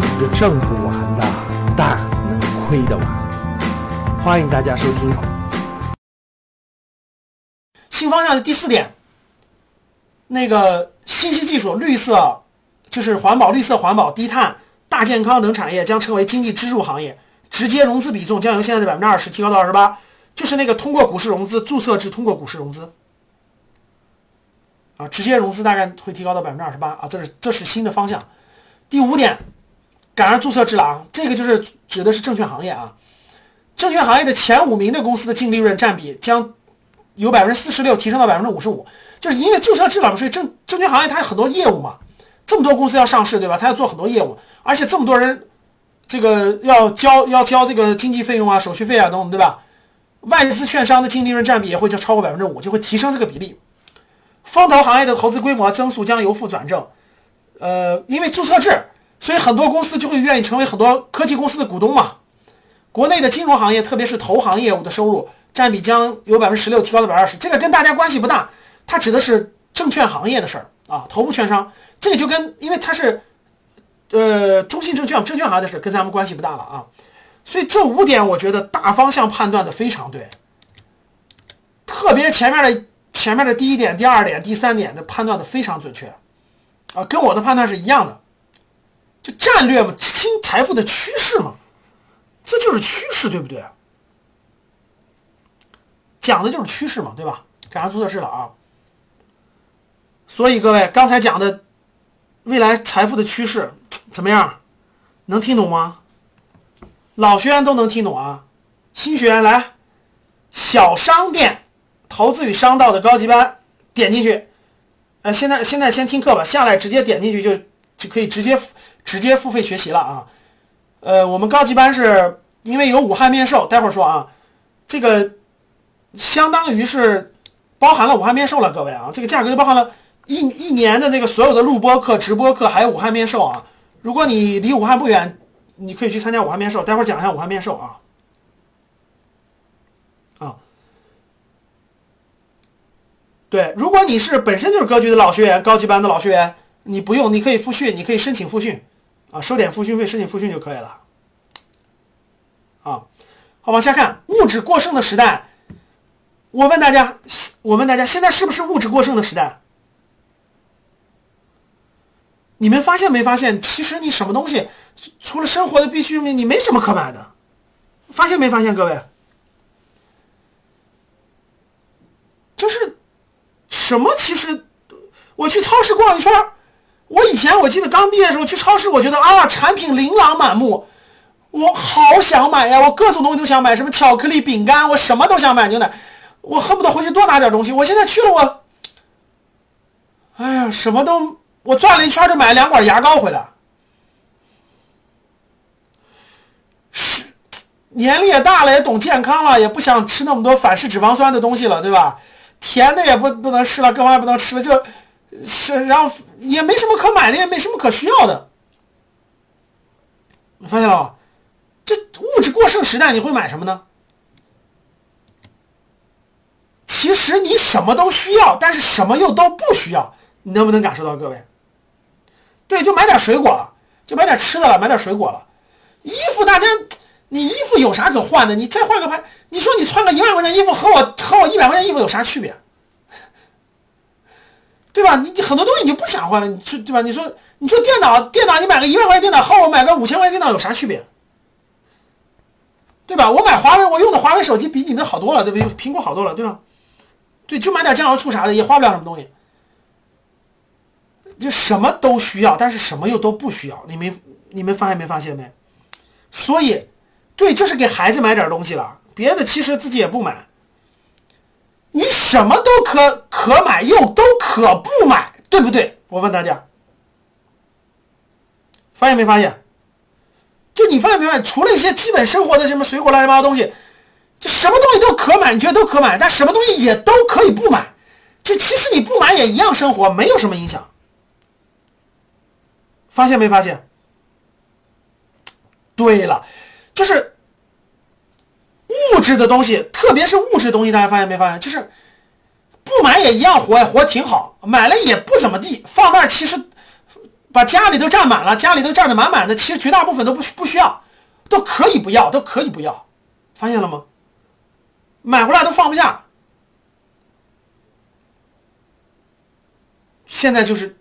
玩挣不完的，但能亏得完。欢迎大家收听。新方向的第四点，那个信息技术、绿色，就是环保、绿色环保、低碳、大健康等产业将成为经济支柱行业，直接融资比重将由现在的百分之二十提高到二十八，就是那个通过股市融资、注册制通过股市融资。啊，直接融资大概会提高到百分之二十八啊，这是这是新的方向。第五点，赶上注册制了啊，这个就是指的是证券行业啊，证券行业的前五名的公司的净利润占比将由百分之四十六提升到百分之五十五，就是因为注册制了嘛，所以证证券行业它有很多业务嘛，这么多公司要上市对吧？它要做很多业务，而且这么多人，这个要交要交这个经纪费用啊、手续费啊等等对吧？外资券商的净利润占比也会就超过百分之五，就会提升这个比例。风投行业的投资规模增速将由负转正，呃，因为注册制，所以很多公司就会愿意成为很多科技公司的股东嘛。国内的金融行业，特别是投行业务的收入占比将由百分之十六提高到百分之二十，这个跟大家关系不大，它指的是证券行业的事儿啊，头部券商，这个就跟因为它是，呃，中信证券证券行业的事，跟咱们关系不大了啊。所以这五点，我觉得大方向判断的非常对，特别前面的。前面的第一点、第二点、第三点的判断的非常准确，啊，跟我的判断是一样的，就战略嘛，新财富的趋势嘛，这就是趋势，对不对？讲的就是趋势嘛，对吧？赶上注册制了啊，所以各位刚才讲的未来财富的趋势怎么样？能听懂吗？老学员都能听懂啊，新学员来，小商店。投资与商道的高级班，点进去，呃，现在现在先听课吧，下来直接点进去就就可以直接直接付费学习了啊。呃，我们高级班是因为有武汉面授，待会儿说啊，这个相当于是包含了武汉面授了，各位啊，这个价格就包含了一一年的那个所有的录播课、直播课，还有武汉面授啊。如果你离武汉不远，你可以去参加武汉面授，待会儿讲一下武汉面授啊。对，如果你是本身就是格局的老学员、高级班的老学员，你不用，你可以复训，你可以申请复训，啊，收点复训费，申请复训就可以了。啊，好，往下看，物质过剩的时代，我问大家，我问大家，现在是不是物质过剩的时代？你们发现没发现？其实你什么东西，除了生活的必需品，你没什么可买的。发现没发现，各位？就是。什么？其实我去超市逛一圈我以前我记得刚毕业的时候去超市，我觉得啊，产品琳琅满目，我好想买呀，我各种东西都想买，什么巧克力、饼干，我什么都想买牛奶，我恨不得回去多拿点东西。我现在去了，我，哎呀，什么都，我转了一圈就买了两管牙膏回来。是，年龄也大了，也懂健康了，也不想吃那么多反式脂肪酸的东西了，对吧？甜的也不不能吃了，各方面不能吃了，就是然后也没什么可买的，也没什么可需要的。你发现了吗？这物质过剩时代，你会买什么呢？其实你什么都需要，但是什么又都不需要。你能不能感受到，各位？对，就买点水果了，就买点吃的了，买点水果了。衣服大家。你衣服有啥可换的？你再换个牌，你说你穿个一万块钱衣服和我和我一百块钱衣服有啥区别？对吧？你你很多东西你就不想换了，你说对吧？你说你说电脑电脑，你买个一万块钱电脑和我买个五千块钱电脑有啥区别？对吧？我买华为，我用的华为手机比你们好多了，对不对？苹果好多了，对吧？对，就买点酱油醋啥的，也花不了什么东西。就什么都需要，但是什么又都不需要。你们你们发现没发现没？所以。对，就是给孩子买点东西了，别的其实自己也不买。你什么都可可买，又都可不买，对不对？我问大家，发现没发现？就你发现没发现？除了一些基本生活的什么水果、乱七八糟东西，就什么东西都可买，你觉得都可买，但什么东西也都可以不买。就其实你不买也一样生活，没有什么影响。发现没发现？对了。就是物质的东西，特别是物质东西，大家发现没发现？就是不买也一样活呀，活挺好；买了也不怎么地，放那儿其实把家里都占满了，家里都占的满满的，其实绝大部分都不不需要，都可以不要，都可以不要，发现了吗？买回来都放不下。现在就是，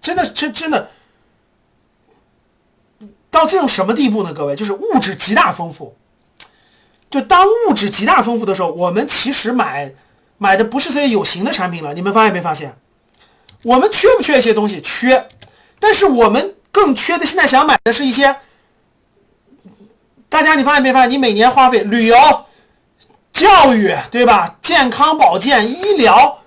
真的，真真的，到这种什么地步呢？各位，就是物质极大丰富。就当物质极大丰富的时候，我们其实买买的不是这些有形的产品了。你们发现没发现？我们缺不缺一些东西？缺。但是我们更缺的，现在想买的是一些，大家你发现没发现？你每年花费旅游、教育，对吧？健康保健、医疗，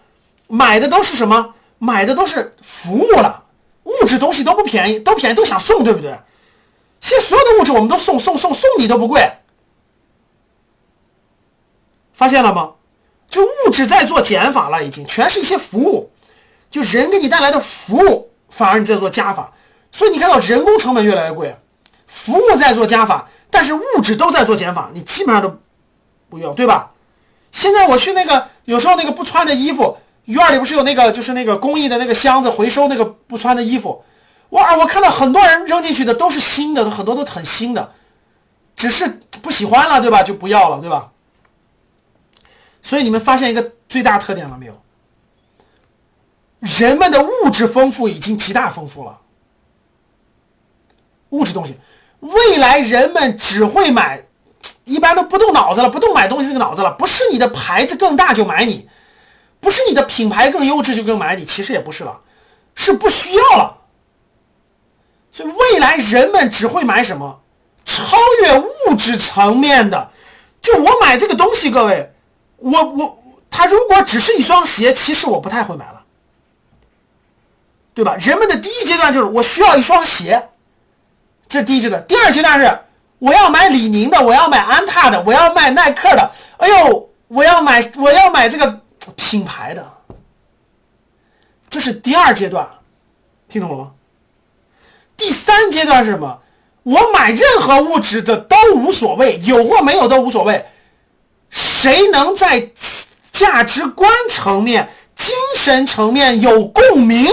买的都是什么？买的都是服务了，物质东西都不便宜，都便宜都想送，对不对？现在所有的物质我们都送送送送你都不贵，发现了吗？就物质在做减法了，已经全是一些服务，就人给你带来的服务，反而你在做加法，所以你看到人工成本越来越贵，服务在做加法，但是物质都在做减法，你基本上都不用，对吧？现在我去那个有时候那个不穿的衣服。院里不是有那个，就是那个公益的那个箱子，回收那个不穿的衣服。哇，我看到很多人扔进去的都是新的，很多都很新的，只是不喜欢了，对吧？就不要了，对吧？所以你们发现一个最大特点了没有？人们的物质丰富已经极大丰富了，物质东西，未来人们只会买，一般都不动脑子了，不动买东西这个脑子了，不是你的牌子更大就买你。不是你的品牌更优质就更买你，其实也不是了，是不需要了。所以未来人们只会买什么？超越物质层面的。就我买这个东西，各位，我我他如果只是一双鞋，其实我不太会买了，对吧？人们的第一阶段就是我需要一双鞋，这是第一阶段。第二阶段是我要买李宁的，我要买安踏的，我要买耐克的。哎呦，我要买我要买这个。品牌的，这是第二阶段，听懂了吗？第三阶段是什么？我买任何物质的都无所谓，有或没有都无所谓。谁能在价值观层面、精神层面有共鸣，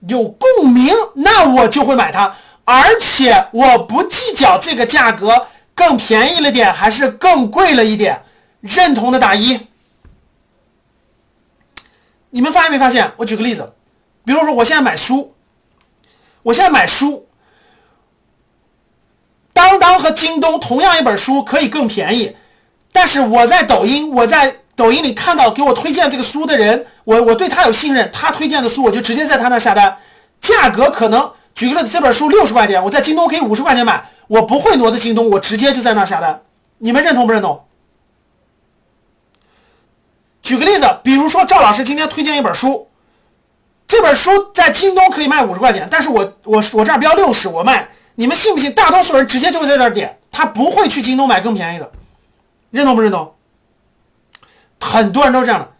有共鸣，那我就会买它，而且我不计较这个价格更便宜了点还是更贵了一点。认同的打一。你们发现没发现？我举个例子，比如说我现在买书，我现在买书，当当和京东同样一本书可以更便宜，但是我在抖音，我在抖音里看到给我推荐这个书的人，我我对他有信任，他推荐的书我就直接在他那下单，价格可能举个例子，这本书六十块钱，我在京东可以五十块钱买，我不会挪到京东，我直接就在那下单，你们认同不认同？举个例子，比如说赵老师今天推荐一本书，这本书在京东可以卖五十块钱，但是我我我这儿标六十，我卖，你们信不信？大多数人直接就会在这儿点，他不会去京东买更便宜的，认同不认同？很多人都是这样的。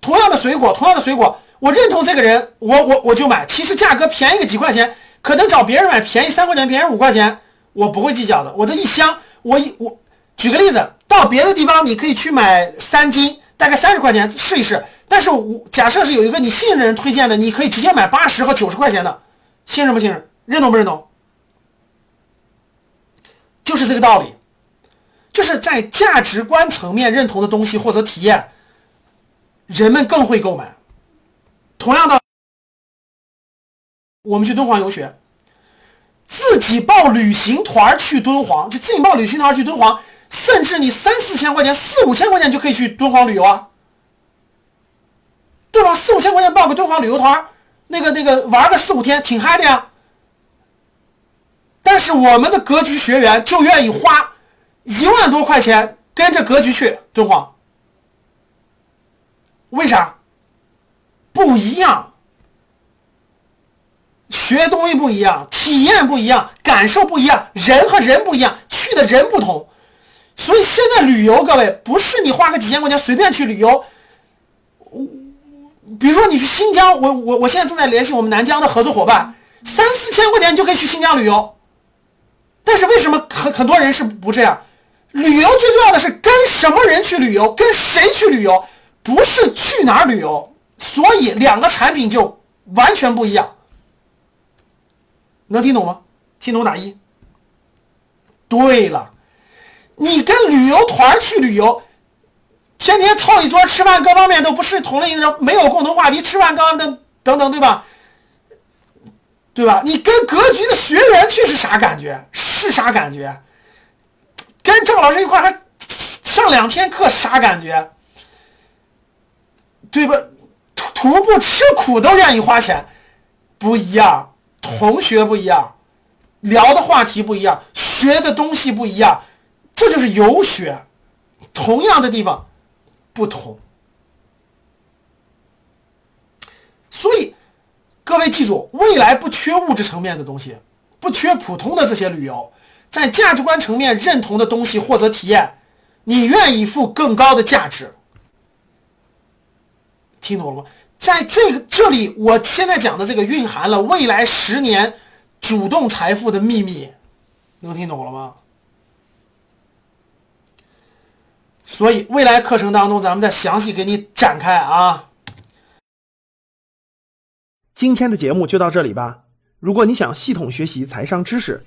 同样的水果，同样的水果，我认同这个人，我我我就买，其实价格便宜个几块钱，可能找别人买便宜三块钱，便宜五块钱，我不会计较的。我这一箱，我一我举个例子，到别的地方你可以去买三斤。大概三十块钱试一试，但是我假设是有一个你信任人推荐的，你可以直接买八十和九十块钱的，信任不信任？认同不认同？就是这个道理，就是在价值观层面认同的东西或者体验，人们更会购买。同样的，我们去敦煌游学，自己报旅行团去敦煌，就自己报旅行团去敦煌。甚至你三四千块钱、四五千块钱就可以去敦煌旅游啊，对吧？四五千块钱报个敦煌旅游团，那个那个玩个四五天，挺嗨的呀。但是我们的格局学员就愿意花一万多块钱跟着格局去敦煌，为啥？不一样，学东西不一样，体验不一样，感受不一样，人和人不一样，去的人不同。所以现在旅游，各位不是你花个几千块钱随便去旅游。我比如说你去新疆，我我我现在正在联系我们南疆的合作伙伴，三四千块钱就可以去新疆旅游。但是为什么很很多人是不这样？旅游最重要的是跟什么人去旅游，跟谁去旅游，不是去哪儿旅游。所以两个产品就完全不一样。能听懂吗？听懂打一。对了，你跟旅游团去旅游，天天凑一桌吃饭，各方面都不是同类人，没有共同话题，吃饭刚等等等，对吧？对吧？你跟格局的学员去是啥感觉？是啥感觉？跟赵老师一块还上两天课，啥感觉？对吧？徒徒步吃苦都愿意花钱，不一样，同学不一样。聊的话题不一样，学的东西不一样，这就是游学。同样的地方，不同。所以，各位记住，未来不缺物质层面的东西，不缺普通的这些旅游，在价值观层面认同的东西或者体验，你愿意付更高的价值。听懂了吗？在这个这里，我现在讲的这个蕴含了未来十年。主动财富的秘密，能听懂了吗？所以未来课程当中，咱们再详细给你展开啊。今天的节目就到这里吧。如果你想系统学习财商知识，